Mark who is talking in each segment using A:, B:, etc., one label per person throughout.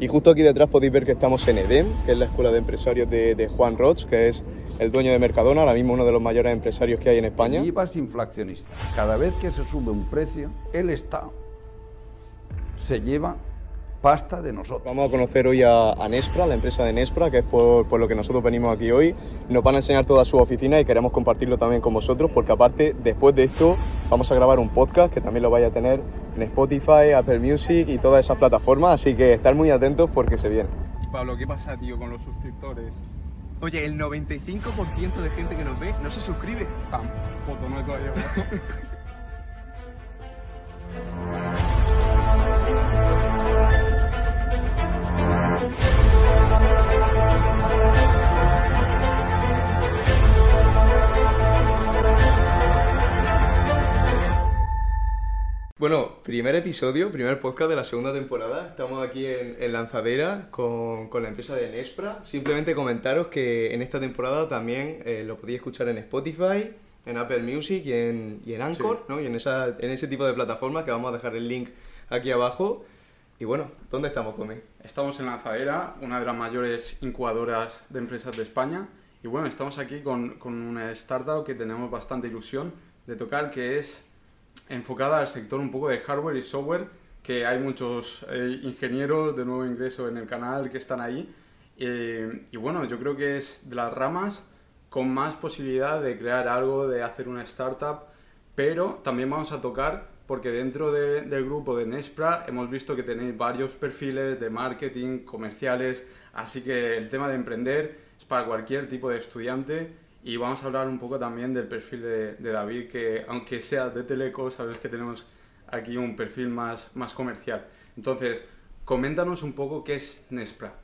A: Y justo aquí detrás podéis ver que estamos en EDEM, que es la escuela de empresarios de, Juan Roch, que es el dueño de Mercadona, ahora mismo uno de los mayores empresarios que hay en España.
B: IVA es inflacionista. Cada vez que se sube un precio, el Estado se lleva pasta de nosotros.
A: Vamos a conocer hoy a, Nespra, la empresa de Nespra, que es por, lo que nosotros venimos aquí hoy. Nos van a enseñar toda su oficina y queremos compartirlo también con vosotros, porque aparte, después de esto, vamos a grabar un podcast que también lo vaya a tener en Spotify, Apple Music y todas esas plataformas, así que estar muy atentos porque se viene.
C: Y Pablo, ¿qué pasa, tío, con los suscriptores?
A: Oye, el 95% de gente que nos ve no se suscribe.
C: Pam, foto, no todavía.
A: Bueno, primer episodio, primer podcast de la segunda temporada. Estamos aquí en, Lanzadera con, la empresa de Nespra. Simplemente comentaros que en esta temporada también eh, lo podéis escuchar en Spotify, en Apple Music y en, y en Anchor, ¿no? Y en, esa, en ese tipo de plataformas que vamos a dejar el link aquí abajo. Y bueno, ¿dónde estamos, Come?
C: Estamos en Lanzadera, una de las mayores incubadoras de empresas de España. Y bueno, estamos aquí con, con una startup que tenemos bastante ilusión de tocar, que es enfocada al sector un poco de hardware y software, que hay muchos eh, ingenieros de nuevo ingreso en el canal que están ahí. Eh, y bueno, yo creo que es de las ramas con más posibilidad de crear algo, de hacer una startup, pero también vamos a tocar, porque dentro del grupo de Nespra hemos visto que tenéis varios perfiles de marketing, comerciales, así que el tema de emprender es para cualquier tipo de estudiante y vamos a hablar un poco también del perfil de, David, que aunque sea de Teleco, sabes que tenemos aquí un perfil más, más comercial. Entonces, coméntanos un poco qué es Nespra.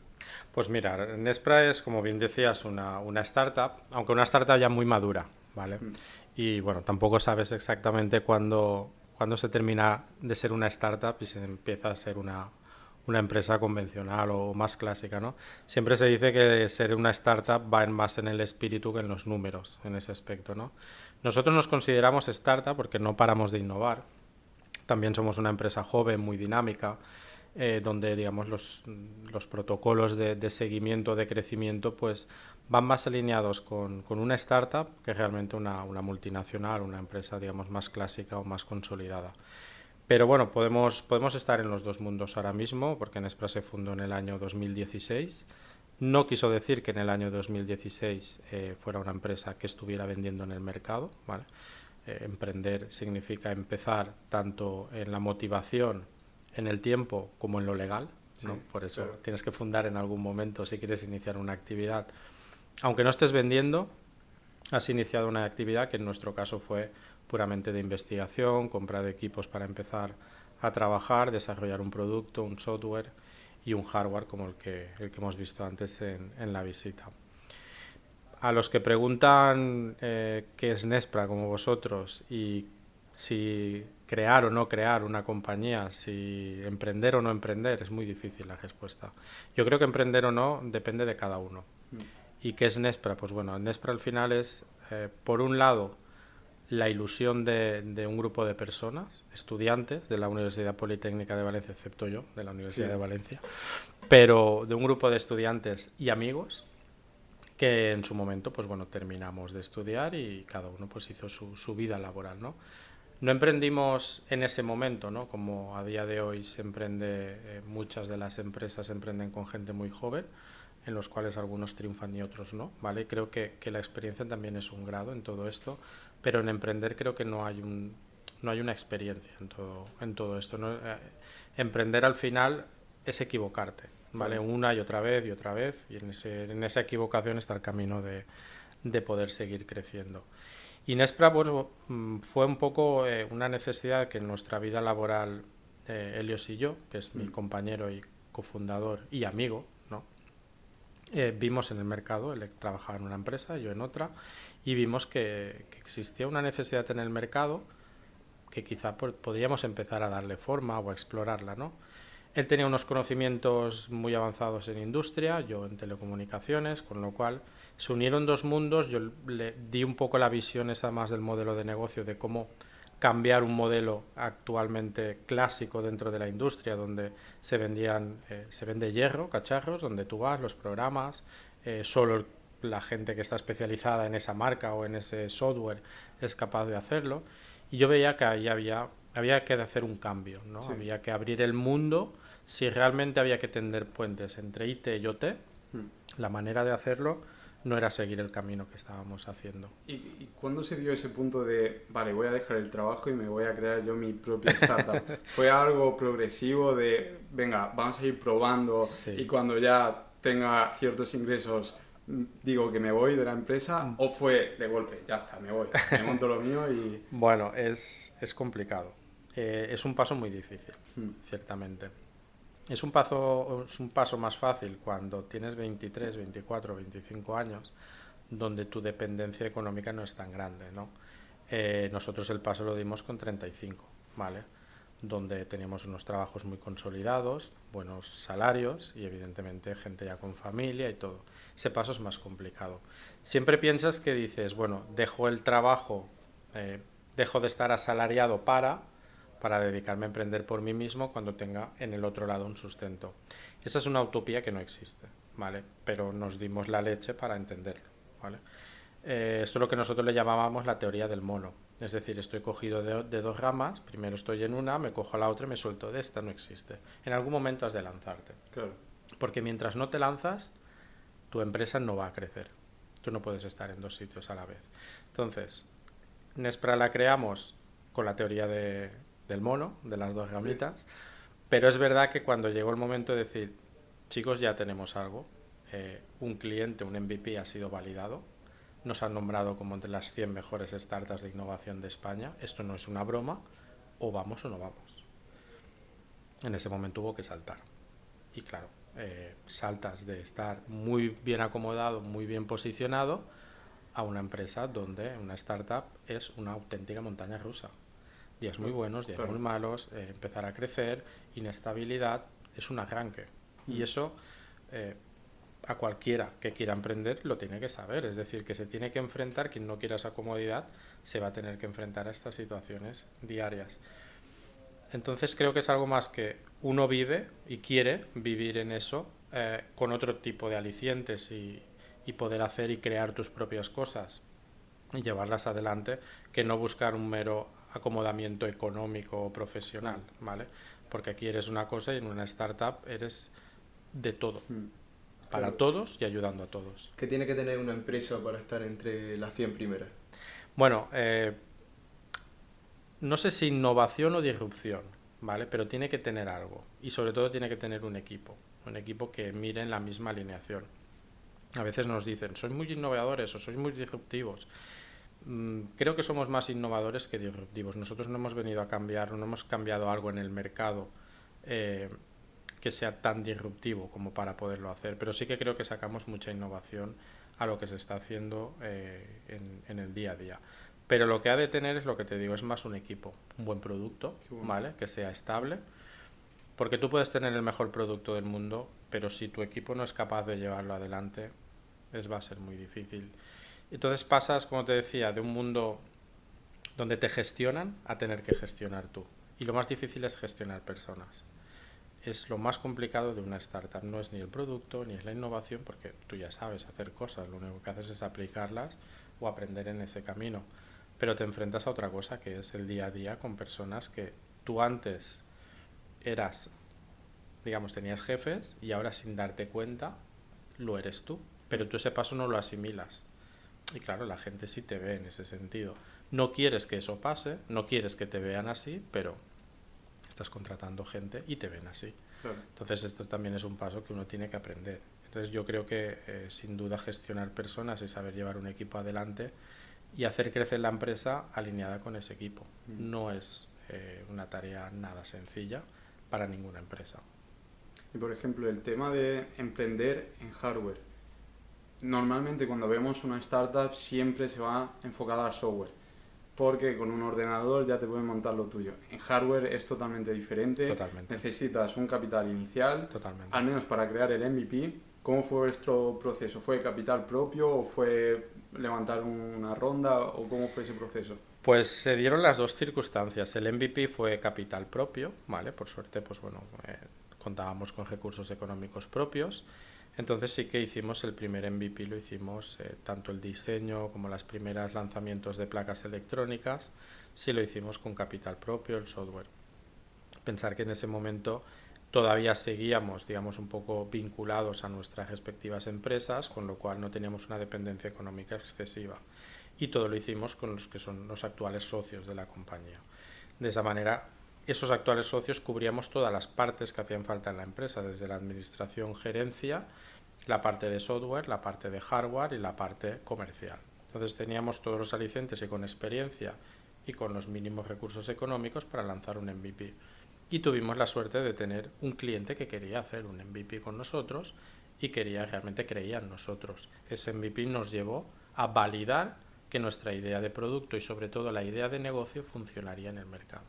D: Pues mira, Nespra es, como bien decías, una, una startup, aunque una startup ya muy madura, ¿vale? Mm. Y bueno, tampoco sabes exactamente cuándo, cuándo se termina de ser una startup y se empieza a ser una, una empresa convencional o más clásica, ¿no? Siempre se dice que ser una startup va más en el espíritu que en los números, en ese aspecto, ¿no? Nosotros nos consideramos startup porque no paramos de innovar. También somos una empresa joven, muy dinámica, eh, donde, digamos, los, los protocolos de, seguimiento, de crecimiento, pues van más alineados con, con una startup que realmente una, una multinacional, una empresa, digamos, más clásica o más consolidada. Pero bueno, podemos, podemos estar en los dos mundos ahora mismo, porque Nespra se fundó en el año 2016. No quiso decir que en el año 2016 eh, fuera una empresa que estuviera vendiendo en el mercado. ¿vale? Eh, emprender significa empezar tanto en la motivación, en el tiempo, como en lo legal. ¿no? Por eso tienes que fundar en algún momento si quieres iniciar una actividad. Aunque no estés vendiendo, has iniciado una actividad que en nuestro caso fue puramente de investigación, compra de equipos para empezar a trabajar, desarrollar un producto, un software y un hardware como el que, el que hemos visto antes en, en la visita. A los que preguntan eh, qué es Nespra como vosotros y si crear o no crear una compañía, si emprender o no emprender, es muy difícil la respuesta. Yo creo que emprender o no depende de cada uno. Mm. ¿Y qué es Nespra? Pues bueno, Nespra al final es, eh, por un lado, la ilusión de, un grupo de personas, estudiantes de la Universidad Politécnica de Valencia, excepto yo, de la Universidad de Valencia, pero de un grupo de estudiantes y amigos que en su momento, pues bueno, terminamos de estudiar y cada uno pues hizo su, vida laboral, ¿no? No emprendimos en ese momento, ¿no? Como a día de hoy se emprende, eh, muchas de las empresas emprenden con gente muy joven, en los cuales algunos triunfan y otros no, ¿vale? Creo que, que la experiencia también es un grado en todo esto pero en emprender creo que no hay un no hay una experiencia en todo en todo esto ¿no? Eh, emprender al final es equivocarte vale una y otra vez y otra vez y en, ese, en esa equivocación está el camino de, de poder seguir creciendo y Nespra mm, fue un poco eh, una necesidad que en nuestra vida laboral eh, Helios y yo que es mi mm. compañero y cofundador y amigo ¿no? vimos en el mercado él trabajaba en una empresa yo en otra y vimos que, existía una necesidad en el mercado que quizá podríamos empezar a darle forma o a explorarla, ¿no? Él tenía unos conocimientos muy avanzados en industria, yo en telecomunicaciones, con lo cual se unieron dos mundos, yo le di un poco la visión esa más del modelo de negocio, de cómo cambiar un modelo actualmente clásico dentro de la industria, donde se vendían, eh, se vende hierro, cacharros, donde tú vas, los programas, eh, solo la gente que está especializada en esa marca o en ese software es capaz de hacerlo. Y yo veía que ahí había, había que hacer un cambio, ¿no? Había que abrir el mundo. Si realmente había que tender puentes entre IT y OT, hmm. la manera de hacerlo no era seguir el camino que estábamos haciendo.
C: ¿Y, ¿Y, cuándo se dio ese punto de, vale, voy a dejar el trabajo y me voy a crear yo mi propia startup? ¿Fue algo progresivo de, venga, vamos a ir probando y cuando ya tenga ciertos ingresos mm, digo que me voy de la empresa mm. o fue de golpe, ya está, me voy, me monto lo mío y...
D: Bueno, es, es complicado. Eh, es un paso muy difícil, hmm. ciertamente. Es un, paso, es un paso más fácil cuando tienes 23, 24, 25 años, donde tu dependencia económica no es tan grande, ¿no? Eh, nosotros el paso lo dimos con 35, ¿vale? Donde teníamos unos trabajos muy consolidados, buenos salarios y evidentemente gente ya con familia y todo. Ese paso es más complicado. Siempre piensas que dices, bueno, dejo el trabajo, eh, dejo de estar asalariado para, para dedicarme a emprender por mí mismo cuando tenga en el otro lado un sustento. Esa es una utopía que no existe, ¿vale? Pero nos dimos la leche para entenderlo, ¿vale? Eh, esto es lo que nosotros le llamábamos la teoría del mono. Es decir, estoy cogido de, dos ramas, primero estoy en una, me cojo a la otra y me suelto de esta, no existe. En algún momento has de lanzarte.
C: Claro.
D: Porque mientras no te lanzas, tu empresa no va a crecer. Tú no puedes estar en dos sitios a la vez. Entonces, Nespra la creamos con la teoría de, del mono, de las dos ramitas. Pero es verdad que cuando llegó el momento de decir, chicos, ya tenemos algo, eh, un cliente, un MVP ha sido validado, nos han nombrado como entre las 100 mejores startups de innovación de España, esto no es una broma, o vamos o no vamos. En ese momento hubo que saltar. Y claro, eh, saltas de estar muy bien acomodado, muy bien posicionado, a una empresa donde una startup es una auténtica montaña rusa días muy buenos, días muy malos, eh, empezar a crecer, inestabilidad, es un arranque. Y mm. eso eh, a cualquiera que quiera emprender lo tiene que saber, es decir, que se tiene que enfrentar, quien no quiera esa comodidad, se va a tener que enfrentar a estas situaciones diarias. Entonces creo que es algo más que uno vive y quiere vivir en eso eh, con otro tipo de alicientes y, poder hacer y crear tus propias cosas y llevarlas adelante que no buscar un mero acomodamiento económico o profesional, ¿vale? Porque aquí eres una cosa y en una startup eres de todo. Mm. Para todos y ayudando a todos.
A: ¿Qué tiene que tener una empresa para estar entre las 100 primeras?
D: Bueno, eh, no sé si innovación o disrupción, ¿vale? Pero tiene que tener algo. Y sobre todo tiene que tener un equipo. Un equipo que mire en la misma alineación. A veces nos dicen, sois muy innovadores o sois muy disruptivos. Mm, creo que somos más innovadores que disruptivos. Nosotros no hemos venido a cambiar, no hemos cambiado algo en el mercado eh, que sea tan disruptivo como para poderlo hacer, pero sí que creo que sacamos mucha innovación a lo que se está haciendo eh, en, el día a día. Pero lo que ha de tener es lo que te digo, es más un equipo, un buen producto, ¿vale? Que sea estable. Porque tú puedes tener el mejor producto del mundo, pero si tu equipo no es capaz de llevarlo adelante, es, va a ser muy difícil. Entonces pasas, como te decía, de un mundo donde te gestionan a tener que gestionar tú. Y lo más difícil es gestionar personas. Es lo más complicado de una startup. No es ni el producto, ni es la innovación, porque tú ya sabes hacer cosas. Lo único que haces es aplicarlas o aprender en ese camino. Pero te enfrentas a otra cosa, que es el día a día con personas que tú antes eras, digamos, tenías jefes y ahora sin darte cuenta lo eres tú. Pero tú ese paso no lo asimilas y claro, la gente sí te ve en ese sentido. No quieres que eso pase, no quieres que te vean así, pero estás contratando gente y te ven así. Entonces esto también es un paso que uno tiene que aprender. Entonces yo creo que eh, sin duda gestionar personas y saber llevar un equipo adelante y hacer crecer la empresa alineada con ese equipo. Mm. No es eh, una tarea nada sencilla para ninguna empresa.
C: Y por ejemplo, el tema de emprender en hardware normalmente cuando vemos una startup siempre se va enfocada al software, porque con un ordenador ya te pueden montar lo tuyo. En hardware es totalmente diferente.
D: Totalmente.
C: Necesitas un capital inicial,
D: totalmente.
C: al menos para crear el MVP. ¿Cómo fue vuestro proceso? ¿Fue capital propio o fue levantar una ronda o cómo fue ese proceso?
D: Pues se dieron las dos circunstancias. El MVP fue capital propio, ¿vale? Por suerte, pues bueno, eh, contábamos con recursos económicos propios. Entonces sí que hicimos el primer MVP, lo hicimos eh, tanto el diseño como los primeros lanzamientos de placas electrónicas, sí lo hicimos con capital propio, el software. Pensar que en ese momento todavía seguíamos, digamos, un poco vinculados a nuestras respectivas empresas, con lo cual no teníamos una dependencia económica excesiva. Y todo lo hicimos con los que son los actuales socios de la compañía. De esa manera, esos actuales socios cubríamos todas las partes que hacían falta en la empresa, desde la administración, gerencia, la parte de software, la parte de hardware y la parte comercial. Entonces teníamos todos los alicientes y con experiencia y con los mínimos recursos económicos para lanzar un MVP. Y tuvimos la suerte de tener un cliente que quería hacer un MVP con nosotros y quería realmente creía en nosotros. Ese MVP nos llevó a validar que nuestra idea de producto y sobre todo la idea de negocio funcionaría en el mercado.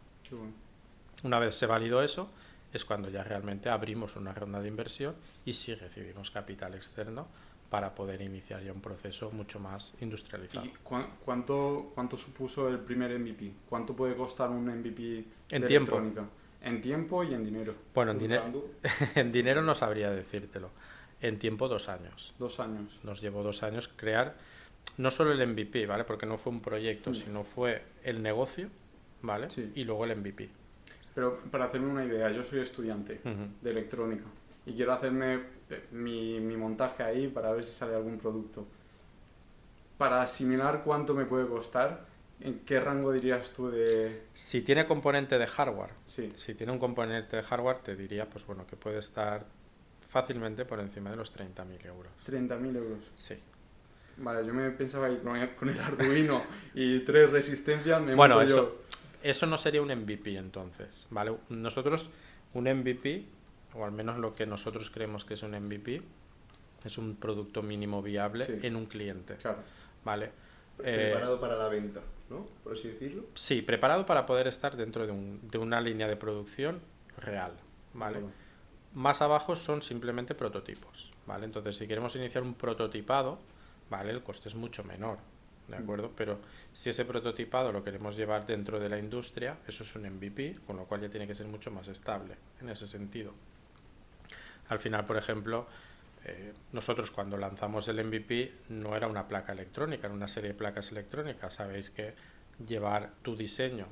D: Una vez se validó eso, es cuando ya realmente abrimos una ronda de inversión y sí recibimos capital externo para poder iniciar ya un proceso mucho más industrializado.
C: ¿Y cuánto, cuánto supuso el primer MVP? ¿Cuánto puede costar un MVP
D: en tiempo?
C: En tiempo y en dinero.
D: Bueno, en, dinero en dinero no sabría decírtelo. En tiempo, dos años.
C: Dos años.
D: Nos llevó dos años crear no solo el MVP, ¿vale? Porque no fue un proyecto, mm. sino fue el negocio, ¿vale? Y luego el MVP.
C: Pero para hacerme una idea, yo soy estudiante de electrónica y quiero hacerme eh, mi, mi, montaje ahí para ver si sale algún producto. Para asimilar cuánto me puede costar, ¿en qué rango dirías tú de...?
D: Si tiene componente de hardware,
C: sí.
D: si tiene un componente de hardware, te diría pues bueno que puede estar fácilmente por encima de los 30.000 euros.
C: ¿30.000 euros?
D: Sí.
C: Vale, yo me pensaba que con el Arduino y tres resistencias me
D: Bueno, eso, eso no sería un MVP entonces, ¿vale? Nosotros, un MVP, o al menos lo que nosotros creemos que es un MVP, es un producto mínimo viable en un cliente,
C: claro.
D: ¿vale?
A: Preparado eh, para la venta, ¿no? Por así decirlo.
D: Sí, preparado para poder estar dentro de, un, de una línea de producción real, ¿vale? Más abajo son simplemente prototipos, ¿vale? Entonces, si queremos iniciar un prototipado, ¿vale? El coste es mucho menor, ¿de acuerdo? Pero si ese prototipado lo queremos llevar dentro de la industria, eso es un MVP, con lo cual ya tiene que ser mucho más estable en ese sentido. Al final, por ejemplo, eh, nosotros cuando lanzamos el MVP no era una placa electrónica, era una serie de placas electrónicas. Sabéis que llevar tu diseño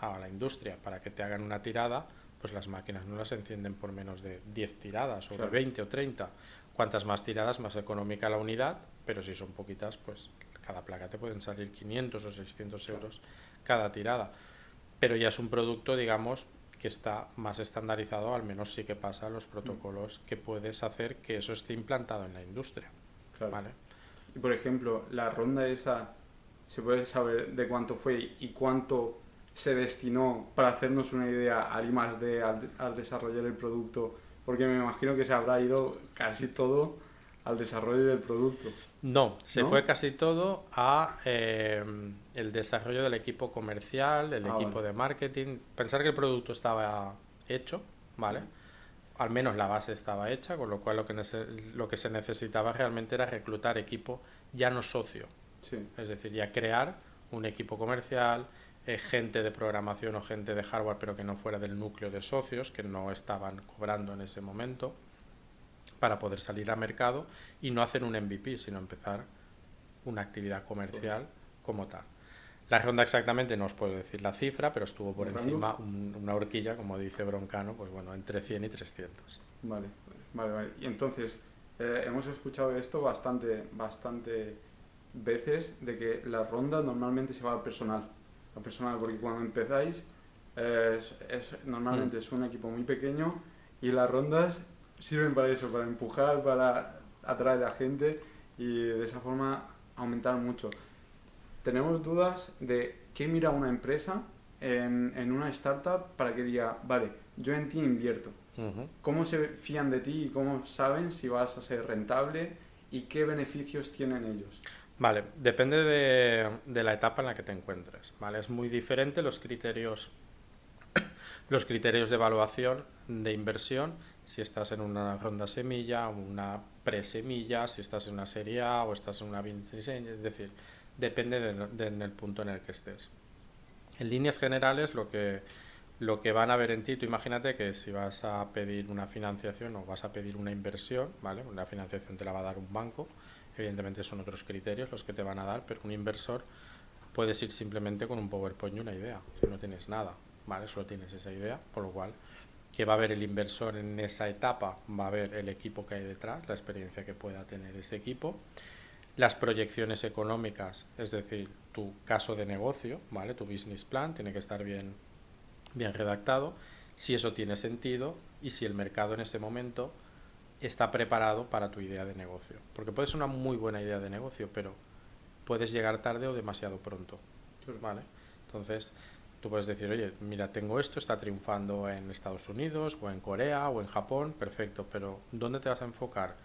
D: a la industria para que te hagan una tirada, pues las máquinas no las encienden por menos de 10 tiradas o de 20 o 30. Cuantas más tiradas, más económica la unidad, pero si son poquitas, pues cada placa te pueden salir 500 o 600 euros cada tirada. Pero ya es un producto, digamos, que está más estandarizado, al menos sí que pasa los protocolos que puedes hacer que eso esté implantado en la industria. ¿vale?
C: Y por ejemplo, la ronda esa, ¿se puede saber de cuánto fue y cuánto se destinó para hacernos una idea al I más D, al, al desarrollar el producto? Porque me imagino que se habrá ido casi todo al desarrollo del producto.
D: No, se fue casi todo a eh, el desarrollo del equipo comercial, el ah, equipo de marketing. Pensar que el producto estaba hecho, ¿vale? Al menos la base estaba hecha, con lo cual lo que, lo que se necesitaba realmente era reclutar equipo ya no socio. Es decir, ya crear un equipo comercial, eh, gente de programación o gente de hardware, pero que no fuera del núcleo de socios, que no estaban cobrando en ese momento para poder salir a mercado y no hacer un MVP, sino empezar una actividad comercial como tal. La ronda exactamente no os puedo decir la cifra, pero estuvo por encima una horquilla, como dice Broncano, pues bueno, entre 100 y 300.
C: Vale, vale, vale. Y entonces, eh, hemos escuchado esto bastante, bastante veces, de que la ronda normalmente se va al personal. Al personal, porque cuando empezáis, es, normalmente mm. es un equipo muy pequeño y las rondas sirven para eso, para empujar, para atraer a la gente y de esa forma aumentar mucho. Tenemos dudas de qué mira una empresa en, en una startup para que diga, vale, yo en ti invierto. ¿Cómo se fían de ti y cómo saben si vas a ser rentable y qué beneficios tienen ellos?
D: Vale, depende de, de, la etapa en la que te encuentres. ¿vale? Es muy diferente los criterios, los criterios de evaluación de inversión si estás en una ronda semilla, una pre-semilla, si estás en una serie A o estás en una diseño, es decir, depende del punto en el que estés. En líneas generales, lo que, lo que van a ver en ti, tú imagínate que si vas a pedir una financiación o vas a pedir una inversión, ¿vale? Una financiación te la va a dar un banco, evidentemente son otros criterios los que te van a dar, pero un inversor puedes ir simplemente con un PowerPoint y una idea, si no tienes nada, ¿vale? Solo tienes esa idea, por lo cual que va a ver el inversor en esa etapa, va a ver el equipo que hay detrás, la experiencia que pueda tener ese equipo, las proyecciones económicas, es decir, tu caso de negocio, ¿vale? Tu business plan tiene que estar bien, bien redactado, si eso tiene sentido y si el mercado en ese momento está preparado para tu idea de negocio. Porque puede ser una muy buena idea de negocio, pero puedes llegar tarde o demasiado pronto, ¿vale? Entonces, Tú puedes decir, oye, mira, tengo esto, está triunfando en Estados Unidos o en Corea o en Japón, perfecto, pero ¿dónde te vas a enfocar?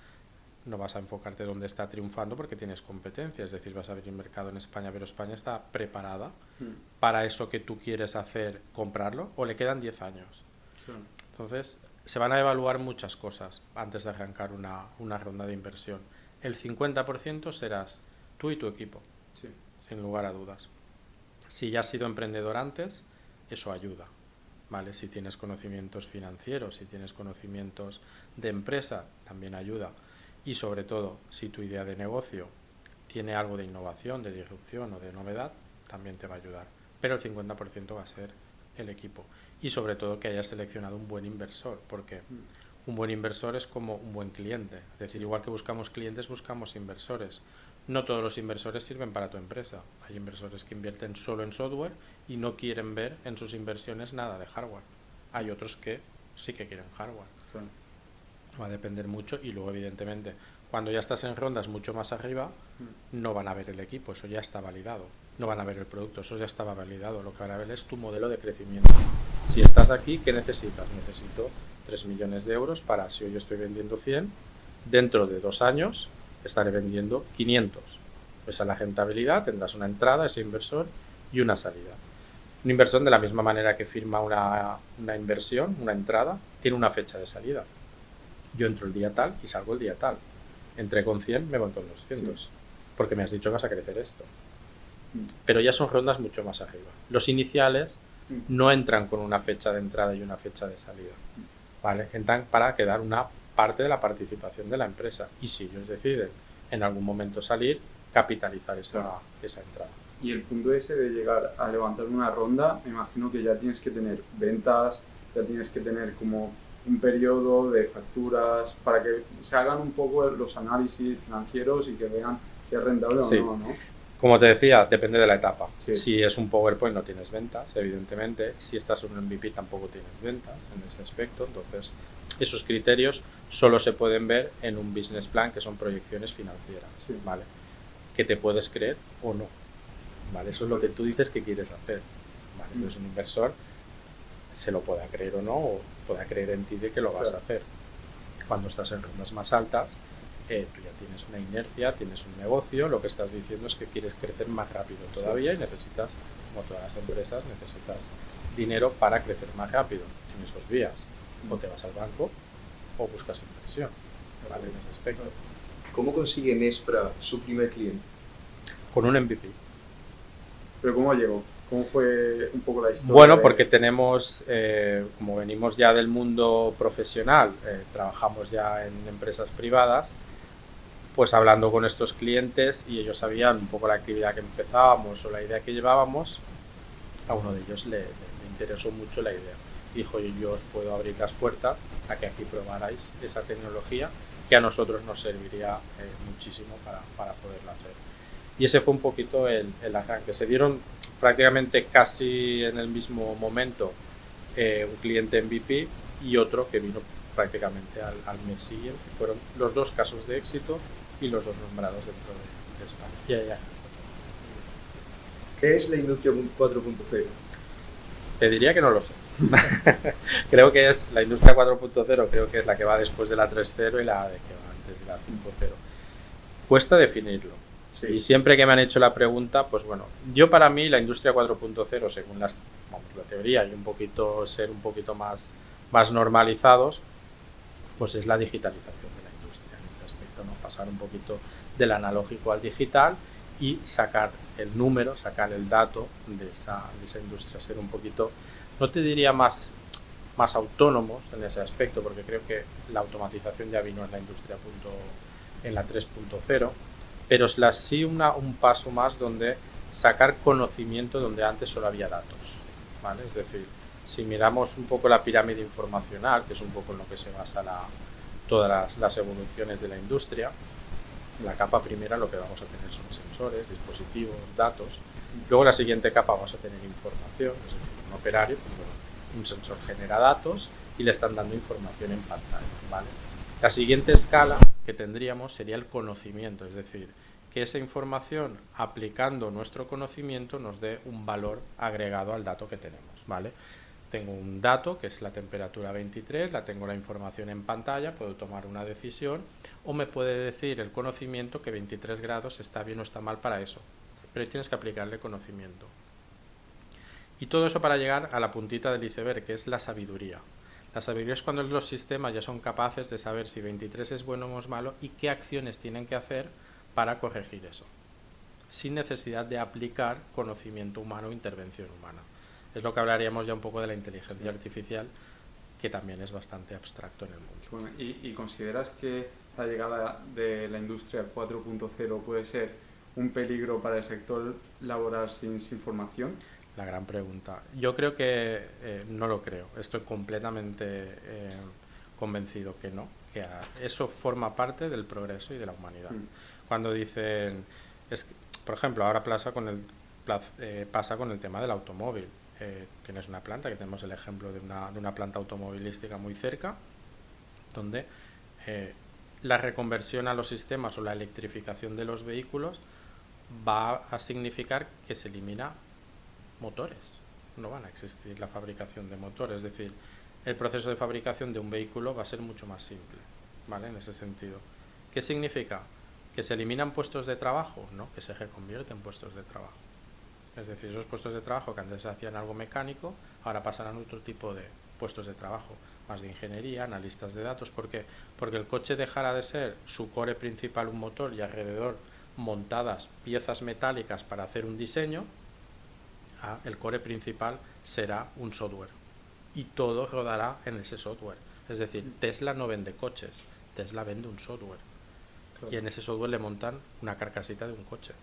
D: No vas a enfocarte donde está triunfando porque tienes competencia, es decir, vas a abrir mercado en España, pero España está preparada hmm. para eso que tú quieres hacer, comprarlo, o le quedan 10 años. Entonces, se van a evaluar muchas cosas antes de arrancar una, una ronda de inversión. El 50% serás tú y tu equipo, sin lugar a dudas. Si ya has sido emprendedor antes, eso ayuda. ¿vale? Si tienes conocimientos financieros, si tienes conocimientos de empresa, también ayuda. Y sobre todo, si tu idea de negocio tiene algo de innovación, de disrupción o de novedad, también te va a ayudar. Pero el 50% va a ser el equipo. Y sobre todo que hayas seleccionado un buen inversor, porque un buen inversor es como un buen cliente. Es decir, igual que buscamos clientes, buscamos inversores no todos los inversores sirven para tu empresa. Hay inversores que invierten solo en software y no quieren ver en sus inversiones nada de hardware. Hay otros que sí que quieren hardware. Va a depender mucho y luego evidentemente cuando ya estás en rondas mucho más arriba mm. no van a ver el equipo, eso ya está validado. No van a ver el producto, eso ya estaba validado. Lo que van a ver es tu modelo de crecimiento. Si estás aquí, ¿qué necesitas? Necesito 3 millones de euros para, si hoy yo estoy vendiendo 100, dentro de dos años estaré vendiendo 500. Pues a la rentabilidad tendrás una entrada, ese inversor, y una salida. Una inversión de la misma manera que firma una, una inversión, una entrada, tiene una fecha de salida. Yo entro el día tal y salgo el día tal. Entré con 100, me voy con 200. Porque me has dicho que vas a crecer esto. Mm. Pero ya son rondas mucho más arriba. Los iniciales mm. no entran con una fecha de entrada y una fecha de salida. Mm. ¿Vale? Entran para quedar una parte de la participación de la empresa. Y si ellos deciden en algún momento salir, capitalizar esa, esa entrada.
C: Y el punto ese de llegar a levantar una ronda, me imagino que ya tienes que tener ventas, ya tienes que tener como un periodo de facturas para que se hagan un poco los análisis financieros y que vean si es rentable o no, ¿no?
D: Como te decía, depende de la etapa. Si es un PowerPoint no tienes ventas, evidentemente. Si estás en un MVP tampoco tienes ventas en ese aspecto. Entonces, esos criterios solo se pueden ver en un business plan, que son proyecciones financieras, ¿vale? Que te puedes creer o no, ¿vale? Eso es lo que tú dices que quieres hacer, ¿vale? Mm. un inversor se lo pueda creer o no, o pueda creer en ti de que lo vas a hacer. Cuando estás en rondas más altas, eh, tú ya tienes una inercia, tienes un negocio, lo que estás diciendo es que quieres crecer más rápido todavía y necesitas, como todas las empresas, necesitas dinero para crecer más rápido. Tienes dos vías, o te vas al banco o buscas inversión ¿vale? en ese aspecto.
A: ¿Cómo consigue Nespra su primer cliente?
D: Con un MVP.
C: ¿Pero cómo llegó? ¿Cómo fue un poco la historia?
D: Bueno, porque tenemos, eh, como venimos ya del mundo profesional, eh, trabajamos ya en empresas privadas, pues hablando con estos clientes y ellos sabían un poco la actividad que empezábamos o la idea que llevábamos, a uno de ellos le, interesó mucho la idea. Dijo, yo os puedo abrir las puertas a que aquí probarais esa tecnología que a nosotros nos serviría eh, muchísimo para, para, poderla hacer. Y ese fue un poquito el, el, arranque. Se dieron prácticamente casi en el mismo momento eh, un cliente MVP y otro que vino prácticamente al, al, mes siguiente. Fueron los dos casos de éxito y los dos nombrados dentro de, de España.
A: Ya, ya. ¿Qué es la industria 4.0?
D: Te diría que no lo sé. creo que es la industria 4.0, creo que es la que va después de la 3.0 y la de que va antes de la 5.0. Cuesta definirlo. Y siempre que me han hecho la pregunta, pues bueno, yo para mí la industria 4.0, según las, la teoría y un poquito ser un poquito más, más normalizados, pues es la digitalización de la industria en este aspecto, ¿no? Pasar un poquito del analógico al digital y sacar el número, sacar el dato de esa, industria, ser un poquito, no te diría más, más autónomos en ese aspecto, porque creo que la automatización ya vino en la industria punto, en la 3.0, pero es la, sí una, un paso más donde sacar conocimiento donde antes solo había datos. ¿vale? Es decir, si miramos un poco la pirámide informacional, que es un poco en lo que se basa la, todas las, evoluciones de la industria, la capa primera lo que vamos a tener son sensores, dispositivos, datos. Luego la siguiente capa vamos a tener información, es decir, un operario, un sensor genera datos y le están dando información en pantalla. ¿vale? La siguiente escala que tendríamos sería el conocimiento, es decir, que esa información aplicando nuestro conocimiento nos dé un valor agregado al dato que tenemos. ¿vale? Tengo un dato que es la temperatura 23, la tengo la información en pantalla, puedo tomar una decisión o me puede decir el conocimiento que 23 grados está bien o está mal para eso. Pero tienes que aplicarle conocimiento. Y todo eso para llegar a la puntita del iceberg, que es la sabiduría. La sabiduría es cuando los sistemas ya son capaces de saber si 23 es bueno o es malo y qué acciones tienen que hacer para corregir eso, sin necesidad de aplicar conocimiento humano o intervención humana. Es lo que hablaríamos ya un poco de la inteligencia artificial, que también es bastante abstracto en el mundo.
C: Bueno, ¿y, ¿y, consideras que la llegada de la industria 4.0 puede ser un peligro para el sector laboral sin, sin formación?
D: La gran pregunta. Yo creo que eh, no lo creo. Estoy completamente eh, convencido que no. Que eso forma parte del progreso y de la humanidad. Mm. Cuando dicen, es que, por ejemplo, ahora pasa con el, eh, pasa con el tema del automóvil. Eh, tienes una planta, que tenemos el ejemplo de una, planta automovilística muy cerca, donde eh, la reconversión a los sistemas o la electrificación de los vehículos va a significar que se elimina motores. No van a existir la fabricación de motores. Es decir, el proceso de fabricación de un vehículo va a ser mucho más simple. ¿Vale? En ese sentido. ¿Qué significa? ¿Que se eliminan puestos de trabajo? No, que se reconvierten puestos de trabajo. Es decir, esos puestos de trabajo que antes se hacían algo mecánico, ahora pasarán a otro tipo de puestos de trabajo, más de ingeniería, analistas de datos. ¿Por qué? Porque el coche dejará de ser su core principal un motor y alrededor montadas piezas metálicas para hacer un diseño, ah, el core principal será un software. Y todo rodará en ese software. Es decir, Tesla no vende coches, Tesla vende un software. Claro. Y en ese software le montan una carcasita de un coche.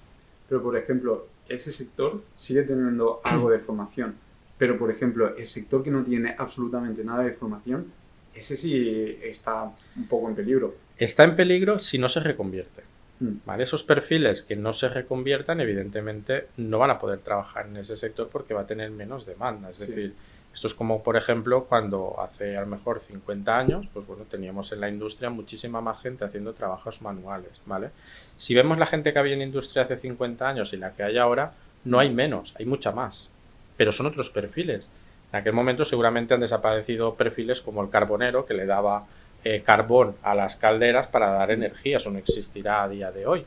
C: Pero, por ejemplo, ese sector sigue teniendo algo de formación. Pero, por ejemplo, el sector que no tiene absolutamente nada de formación, ese sí está un poco en peligro.
D: Está en peligro si no se reconvierte. Mm. ¿vale? Esos perfiles que no se reconviertan, evidentemente, no van a poder trabajar en ese sector porque va a tener menos demanda. Es sí. decir, esto es como, por ejemplo, cuando hace a lo mejor 50 años, pues bueno, teníamos en la industria muchísima más gente haciendo trabajos manuales, ¿vale? Si vemos la gente que había en industria hace 50 años y la que hay ahora, no hay menos, hay mucha más, pero son otros perfiles. En aquel momento seguramente han desaparecido perfiles como el carbonero, que le daba eh, carbón a las calderas para dar energía, eso no existirá a día de hoy.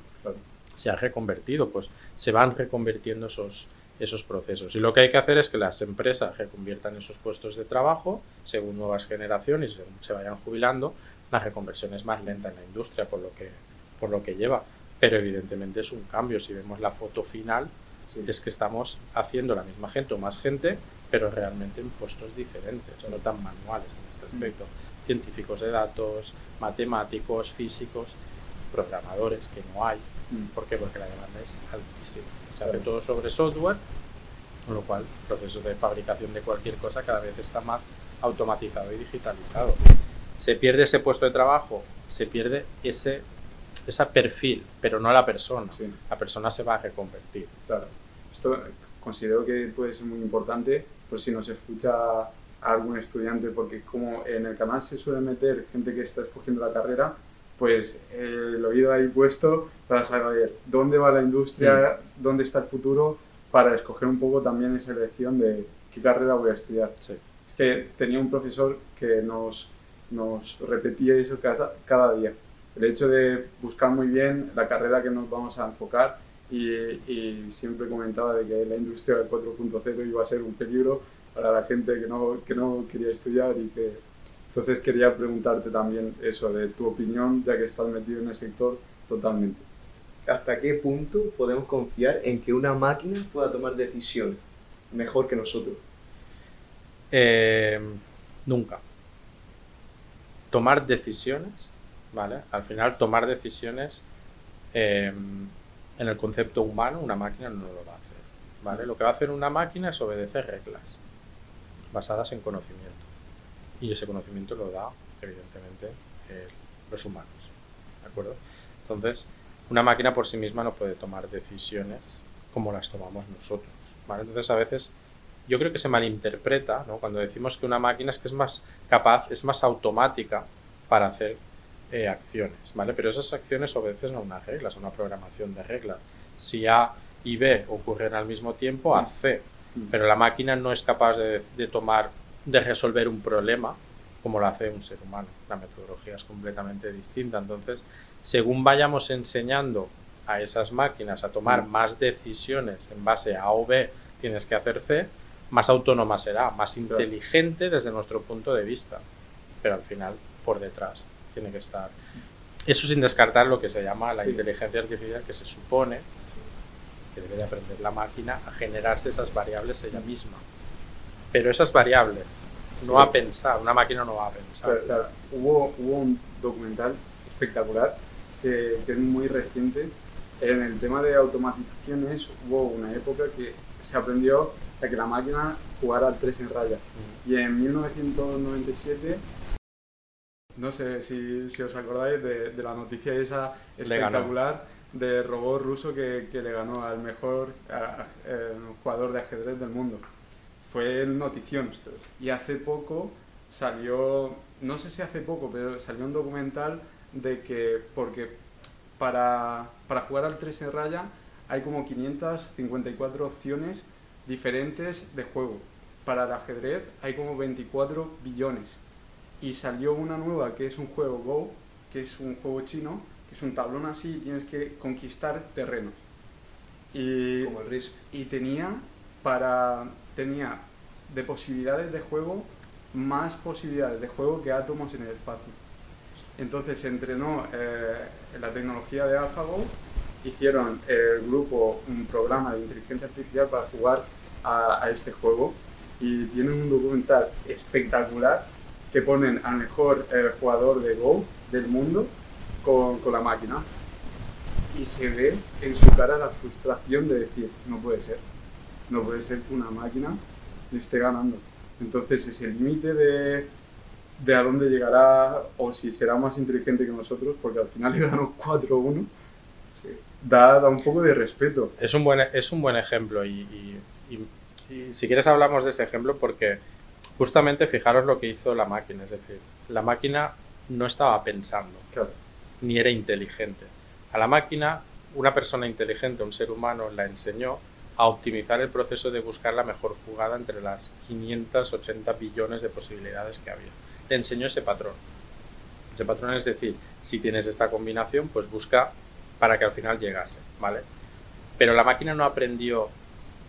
D: Se ha reconvertido, pues se van reconvirtiendo esos, esos procesos. Y lo que hay que hacer es que las empresas reconviertan esos puestos de trabajo según nuevas generaciones y según se vayan jubilando. La reconversión es más lenta en la industria por lo que, por lo que lleva, pero evidentemente es un cambio. Si vemos la foto final, sí. es que estamos haciendo la misma gente o más gente, pero realmente en puestos diferentes, no tan manuales en este aspecto. Mm. Científicos de datos, matemáticos, físicos, programadores, que no hay. Mm. ¿Por qué? Porque la demanda es altísima se hace todo sobre software, con lo cual el proceso de fabricación de cualquier cosa cada vez está más automatizado y digitalizado. Se pierde ese puesto de trabajo, se pierde ese, ese perfil, pero no la persona. Sí. La persona se va a reconvertir.
C: Claro. Esto considero que puede ser muy importante por si nos escucha algún estudiante, porque como en el canal se suele meter gente que está escogiendo la carrera, pues el oído ahí puesto para saber dónde va la industria, mm. dónde está el futuro, para escoger un poco también esa elección de qué carrera voy a estudiar.
D: Sí.
C: Es que tenía un profesor que nos, nos repetía eso cada, cada, día. El hecho de buscar muy bien la carrera que nos vamos a enfocar y, y siempre comentaba de que la industria del 4.0 iba a ser un peligro para la gente que no, que no quería estudiar y que entonces quería preguntarte también eso, de tu opinión, ya que estás metido en el sector totalmente.
A: hasta qué punto podemos confiar en que una máquina pueda tomar decisiones mejor que nosotros.
D: Eh, nunca. Tomar decisiones, ¿vale? Al final, tomar decisiones eh, en el concepto humano, una máquina no lo va a hacer, ¿vale? Lo que va a hacer una máquina es obedecer reglas basadas en conocimiento. Y ese conocimiento lo da, evidentemente, eh, los humanos, ¿de acuerdo? Entonces, una máquina por sí misma no puede tomar decisiones como las tomamos nosotros, ¿vale? Entonces, a veces yo creo que se malinterpreta, ¿no? Cuando decimos que una máquina es que es más capaz, es más automática para hacer eh, acciones, ¿vale? Pero esas acciones obedecen a unas reglas, a una programación de reglas. Si A y B ocurren al mismo tiempo, A, C. Pero la máquina no es capaz de, de tomar, de resolver un problema como lo hace un ser humano. La metodología es completamente distinta. Entonces, según vayamos enseñando a esas máquinas a tomar más decisiones en base a A o B, tienes que hacer C, más autónoma será, más inteligente desde nuestro punto de vista. Pero al final, por detrás, tiene que estar. Eso sin descartar lo que se llama la
C: Sí.
D: inteligencia artificial, que se supone que debe de aprender la máquina a generarse esas variables ella misma. Pero esas variables, no
C: Sí.
D: a pensar, una máquina no va a pensar.
C: Claro, claro. Hubo, hubo un documental espectacular que, que es muy reciente. En el tema de automatizaciones hubo una época que se aprendió a que la máquina jugara al 3 en raya. Y en 1997, no sé si, si os acordáis de, de la noticia esa espectacular de robot ruso que, que le ganó al mejor a- a- eh, jugador de ajedrez del mundo. Fue el notición. Y hace poco salió, no sé si hace poco, pero salió un documental de que, porque para, para jugar al 3 en raya hay como 554 opciones diferentes de juego. Para el ajedrez hay como 24 billones. Y salió una nueva que es un juego Go, que es un juego chino, que es un tablón así y tienes que conquistar terrenos. Y,
A: Como el Risk.
C: y tenía para tenía de posibilidades de juego más posibilidades de juego que átomos en el espacio. Entonces se entrenó eh, la tecnología de AlphaGo, hicieron el grupo un programa de inteligencia artificial para jugar a, este juego y tienen un documental espectacular que ponen al mejor eh, jugador de Go del mundo con, con la máquina y se ve en su cara la frustración de decir, no puede ser, no puede ser una máquina le esté ganando. Entonces ese límite de, de a dónde llegará o si será más inteligente que nosotros, porque al final le ganó 4-1, da, da un poco de respeto.
D: Es un buen, es un buen ejemplo y, y- y- y si quieres hablamos de ese ejemplo porque justamente fijaros lo que hizo la máquina, es decir, la máquina no estaba pensando,
C: Claro.
D: ni era inteligente. A la máquina, una persona inteligente, un ser humano, la enseñó a optimizar el proceso de buscar la mejor jugada entre las 580 billones de posibilidades que había. Le enseñó ese patrón. Ese patrón es decir, si tienes esta combinación, pues busca para que al final llegase, ¿vale? Pero la máquina no aprendió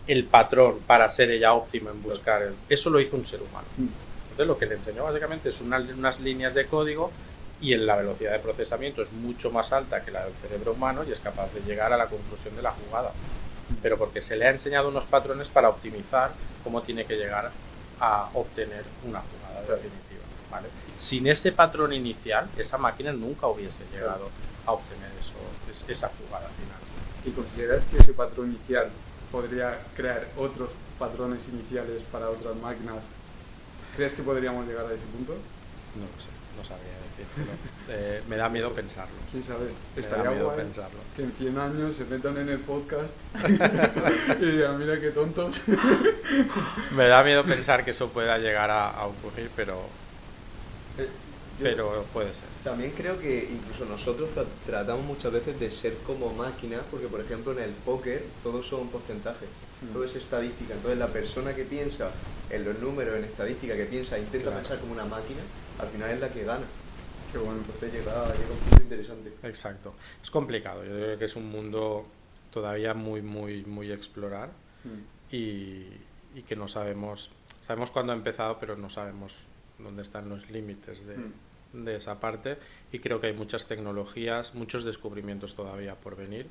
D: el patrón para ser ella óptima en buscar el... Eso lo hizo un ser humano. Entonces lo que le enseñó básicamente es una- unas líneas de código y en la velocidad de procesamiento es mucho más alta que la del cerebro humano y es capaz de llegar a la conclusión de la jugada. Pero porque se le ha enseñado unos patrones para optimizar cómo tiene que llegar a obtener una jugada definitiva. ¿vale? Sin ese patrón inicial, esa máquina nunca hubiese llegado a obtener eso, es- esa jugada final.
C: ¿Y consideras que ese patrón inicial podría crear otros patrones iniciales para otras máquinas? ¿Crees que podríamos llegar a ese punto?
D: No lo sé, no sabría decirlo. Eh, me da miedo pensarlo.
C: ¿Quién sabe?
D: Me da
C: Estaría
D: miedo
C: guay
D: pensarlo.
C: que en 100 años se metan en el podcast y digan, mira qué tontos.
D: Me da miedo pensar que eso pueda llegar a, a ocurrir, pero,
A: Eh,
D: pero puede ser.
A: También creo que incluso nosotros tra- tratamos muchas veces de ser como máquinas, porque por ejemplo en el póker todos son porcentajes,
C: Mm.
A: todo es estadística. Entonces la persona que piensa en los números, en estadística, que piensa, intenta
D: Claro.
A: pensar como una máquina, al final es la que gana.
C: Qué bueno.
A: Entonces llega, llega un punto interesante.
D: Exacto. Es complicado. Yo creo que es un mundo todavía muy, muy, muy explorar
C: Mm.
D: y, y que no sabemos. Sabemos cuándo ha empezado, pero no sabemos dónde están los límites de,
C: Mm.
D: de esa parte. Y creo que hay muchas tecnologías, muchos descubrimientos todavía por venir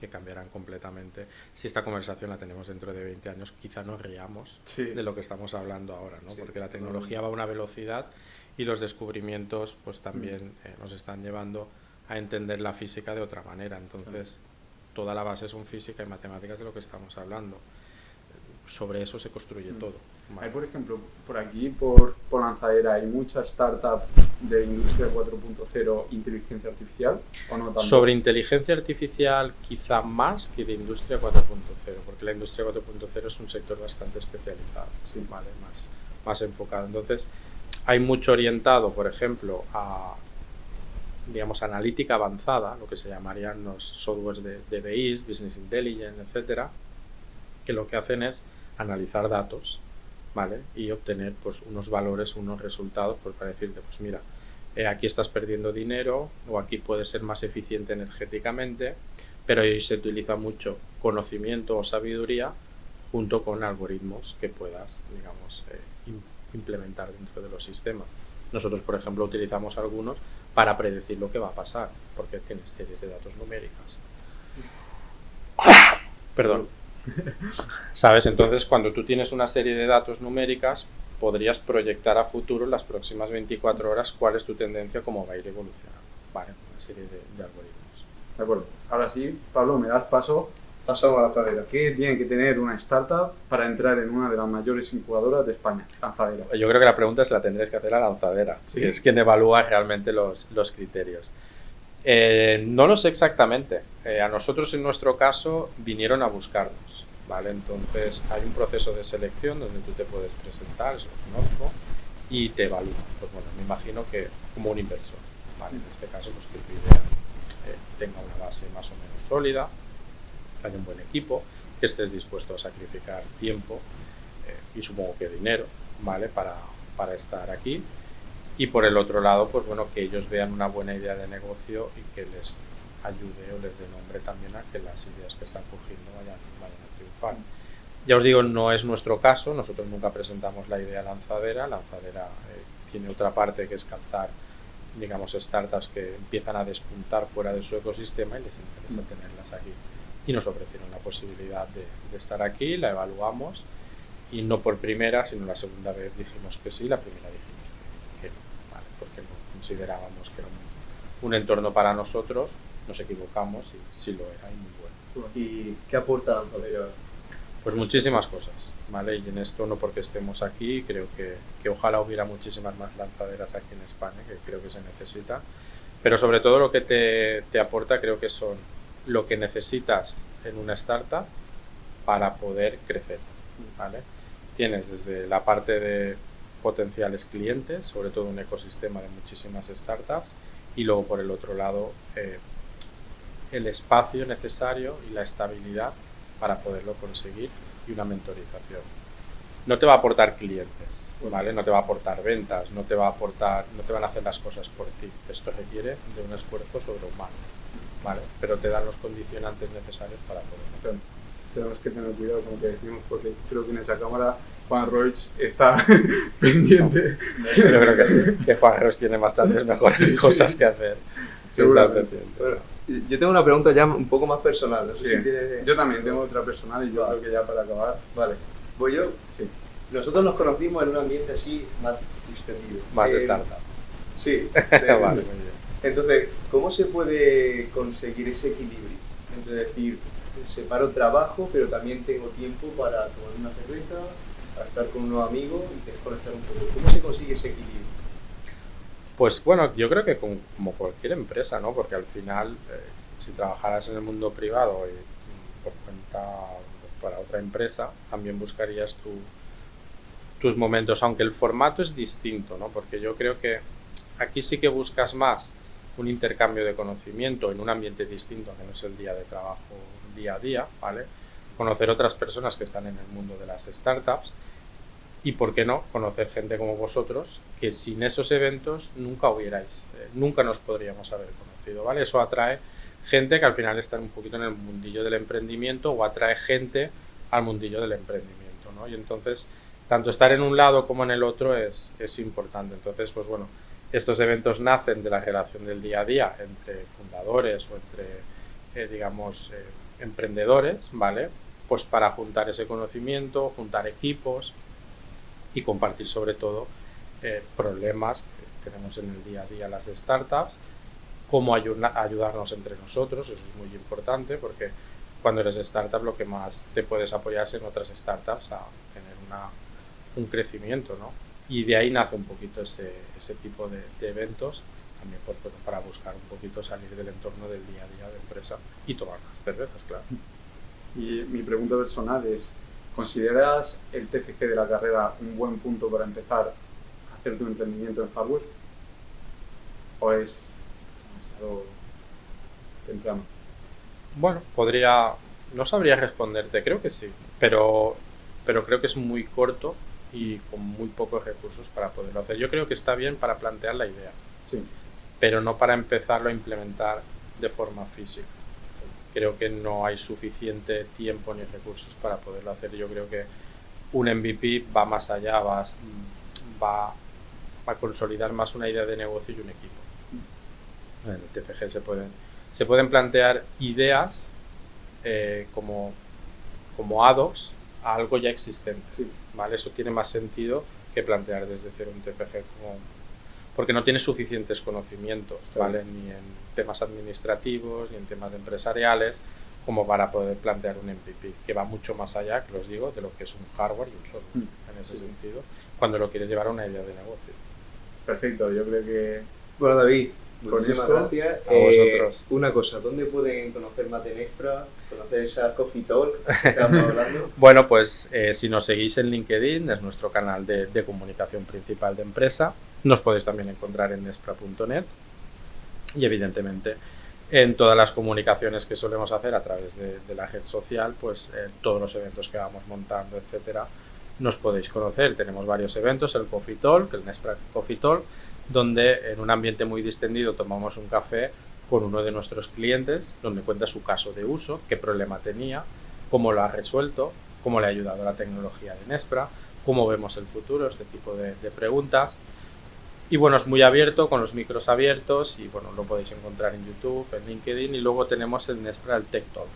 D: que cambiarán completamente. Si esta conversación la tenemos dentro de 20 años, quizá nos riamos de lo que estamos hablando ahora, ¿no? porque la tecnología va a una velocidad y los descubrimientos pues también mm. eh, nos están llevando a entender la física de otra manera. Entonces, toda la base son física y matemáticas de lo que estamos hablando. Sobre eso se construye mm. todo.
C: Hay, por ejemplo, por aquí, por, por Lanzadera, hay muchas startups de industria 4.0, inteligencia artificial, ¿o no tanto?
D: Sobre inteligencia artificial, quizá más que de industria 4.0, porque la industria 4.0 es un sector bastante especializado, sí. ¿vale? más, más enfocado. Entonces, hay mucho orientado, por ejemplo, a digamos, analítica avanzada, lo que se llamarían los softwares de, de BIs, Business Intelligence, etcétera, que lo que hacen es analizar datos ¿vale? Y obtener pues, unos valores, unos resultados, pues, para decirte, pues mira, eh, aquí estás perdiendo dinero o aquí puedes ser más eficiente energéticamente, pero ahí se utiliza mucho conocimiento o sabiduría junto con algoritmos que puedas, digamos, eh, implementar dentro de los sistemas. Nosotros, por ejemplo, utilizamos algunos para predecir lo que va a pasar, porque tienes series de datos numéricas. Perdón. ¿Sabes? Entonces, cuando tú tienes una serie de datos numéricas, podrías proyectar a futuro las próximas 24 horas cuál es tu tendencia, cómo va a ir evolucionando. Vale, una serie de, algoritmos.
C: De acuerdo. Ahora sí, Pablo, me das paso.
A: Pasamos a la lanzadera.
C: ¿Qué tiene que tener una startup para entrar en una de las mayores incubadoras de España? Lanzadera.
D: Yo creo que la pregunta es la tendréis que hacer a lanzadera. ¿Sí? Es quien evalúa realmente los, los criterios. Eh, no lo sé exactamente. Eh, a nosotros, en nuestro caso, vinieron a buscarnos. ¿vale? Entonces hay un proceso de selección donde tú te puedes presentar, eso lo conozco, y te evalúan. Pues bueno, me imagino que como un inversor, ¿vale? En este caso, pues que tu idea eh, tenga una base más o menos sólida, que haya un buen equipo, que estés dispuesto a sacrificar tiempo eh, y supongo que dinero, ¿vale? Para, para estar aquí. Y por el otro lado, pues bueno, que ellos vean una buena idea de negocio y que les ayude o les dé nombre también a que las ideas que están cogiendo vayan, vayan ya os digo, no es nuestro caso, nosotros nunca presentamos la idea lanzadera, lanzadera eh, tiene otra parte que es captar, digamos, startups que empiezan a despuntar fuera de su ecosistema y les interesa mm. tenerlas aquí. Y nos ofrecieron la posibilidad de, estar aquí, la evaluamos y no por primera, sino la segunda vez dijimos que sí, la primera dijimos que, no, porque no considerábamos que era un, entorno para nosotros, nos equivocamos y sí lo era y muy bueno.
A: ¿Y qué aporta Lanzadera
D: pues muchísimas cosas, ¿vale? Y en esto no porque estemos aquí, creo que, que, ojalá hubiera muchísimas más lanzaderas aquí en España, que creo que se necesita, pero sobre todo lo que te, te aporta creo que son lo que necesitas en una startup para poder crecer, ¿vale? Tienes desde la parte de potenciales clientes, sobre todo un ecosistema de muchísimas startups, y luego por el otro lado eh, el espacio necesario y la estabilidad para poderlo conseguir y una mentorización. No te va a aportar clientes, ¿vale? No te va a aportar ventas, no te va a aportar, no te van a hacer las cosas por ti. Esto requiere de un esfuerzo sobrehumano, ¿vale? Pero te dan los condicionantes necesarios para poderlo.
C: Tenemos que tener cuidado con lo que decimos porque creo que en esa cámara Juan Roig está pendiente.
D: yo creo que, que Juan Roig tiene bastantes mejores cosas que hacer.
A: Seguramente. Yo tengo una pregunta ya un poco más personal.
C: Yo también tengo otra personal y yo creo que ya para acabar.
A: Vale. ¿Voy yo? Sí. Nosotros nos conocimos en un ambiente así más distendido.
D: Más de eh, startup.
A: Sí. vale, Entonces, ¿cómo se puede conseguir ese equilibrio? Entre decir, separo trabajo, pero también tengo tiempo para tomar una cerveza, para estar con unos amigos y desconectar un poco. ¿Cómo se consigue ese equilibrio?
D: Pues bueno, yo creo que como cualquier empresa, ¿no? Porque al final, eh, si trabajaras en el mundo privado y por cuenta para otra empresa, también buscarías tus momentos, aunque el formato es distinto, ¿no? Porque yo creo que aquí sí que buscas más un intercambio de conocimiento en un ambiente distinto, que no es el día de trabajo día a día, ¿vale? Conocer otras personas que están en el mundo de las startups y, ¿por qué no?, conocer gente como vosotros que sin esos eventos nunca hubierais, eh, nunca nos podríamos haber conocido, ¿vale? Eso atrae gente que al final está un poquito en el mundillo del emprendimiento o atrae gente al mundillo del emprendimiento, ¿no? Y entonces, tanto estar en un lado como en el otro es, es importante. Entonces, pues bueno, estos eventos nacen de la relación del día a día entre fundadores o entre, eh, digamos, eh, emprendedores, ¿vale? Pues para juntar ese conocimiento, juntar equipos y compartir sobre todo eh, problemas que tenemos en el día a día las startups, cómo ayudarnos entre nosotros, eso es muy importante porque cuando eres startup lo que más te puedes apoyar es en otras startups a tener un crecimiento, ¿no? Y de ahí nace un poquito ese, ese tipo de, eventos, también pues, para buscar un poquito salir del entorno del día a día de empresa y tomar las cervezas, claro.
C: Y mi pregunta personal es, ¿consideras el TFG de la carrera un buen punto para empezar a hacer tu emprendimiento en hardware? ¿O es demasiado temprano?
D: Bueno, podría, no sabría responderte, creo que sí, pero, pero creo que es muy corto y con muy pocos recursos para poderlo hacer. Yo creo que está bien para plantear la idea,
C: sí.
D: pero no para empezarlo a implementar de forma física. Creo que no hay suficiente tiempo ni recursos para poderlo hacer. Yo creo que un MVP va más allá, va, va a consolidar más una idea de negocio y un equipo. En el TFG se pueden, se pueden plantear ideas eh, como, como ados a algo ya existente. ¿vale? Eso tiene más sentido que plantear desde cero un TPG como, porque no tiene suficientes conocimientos, ¿vale? Ni en temas administrativos, ni en temas empresariales, como para poder plantear un MVP, que va mucho más allá, que os digo, de lo que es un hardware y un software, mm. en ese sentido, cuando lo quieres llevar a una idea de negocio.
C: Perfecto, yo creo que...
A: Bueno, David, Muchísimas gracias.
D: A vosotros.
A: Eh, una cosa, ¿dónde pueden conocer más de Nexpra? ¿Conocer esa Coffee Talk que estamos hablando?
D: bueno, pues eh, si nos seguís en LinkedIn, es nuestro canal de, comunicación principal de empresa. Nos podéis también encontrar en nexpra.net y evidentemente en todas las comunicaciones que solemos hacer a través de, la red social, pues eh, todos los eventos que vamos montando, etcétera, nos podéis conocer. Tenemos varios eventos, el Coffee Talk, el Nexpra Coffee Talk, donde en un ambiente muy distendido tomamos un café con uno de nuestros clientes, donde cuenta su caso de uso, qué problema tenía, cómo lo ha resuelto, cómo le ha ayudado la tecnología de Nespra, cómo vemos el futuro, este tipo de, preguntas. Y bueno, es muy abierto, con los micros abiertos, y bueno, lo podéis encontrar en YouTube, en LinkedIn, y luego tenemos el Nespra, el Tech Talk,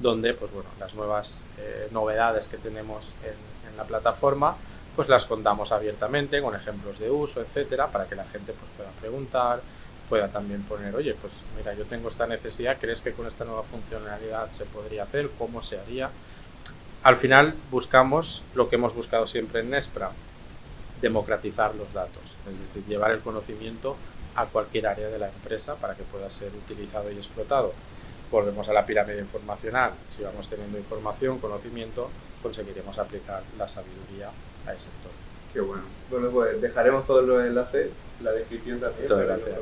D: donde pues bueno, las nuevas eh, novedades que tenemos en, en la plataforma pues las contamos abiertamente con ejemplos de uso, etcétera, para que la gente pues, pueda preguntar, pueda también poner, oye, pues mira, yo tengo esta necesidad, ¿crees que con esta nueva funcionalidad se podría hacer? ¿Cómo se haría? Al final buscamos lo que hemos buscado siempre en Nespra, democratizar los datos, es decir, llevar el conocimiento a cualquier área de la empresa para que pueda ser utilizado y explotado. Volvemos a la pirámide informacional, si vamos teniendo información, conocimiento, conseguiremos aplicar la sabiduría a ese entorno.
A: Qué bueno. Bueno, pues dejaremos todos los enlaces en la descripción también.
C: Muchas gracias.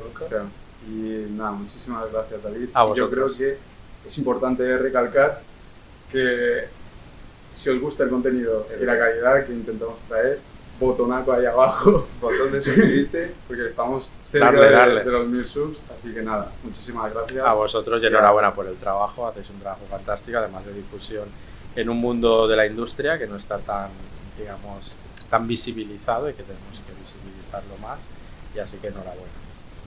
C: Y nada, muchísimas gracias David. Yo creo que es importante recalcar que si os gusta el contenido y la calidad que intentamos traer, botonaco ahí abajo,
A: botón de suscribirte,
C: porque estamos cerca de, de, los mil subs, así que nada, muchísimas gracias.
D: A vosotros y enhorabuena por el trabajo, hacéis un trabajo fantástico, además de difusión en un mundo de la industria que no está tan digamos, tan visibilizado y que tenemos que visibilizarlo más. Y así que enhorabuena.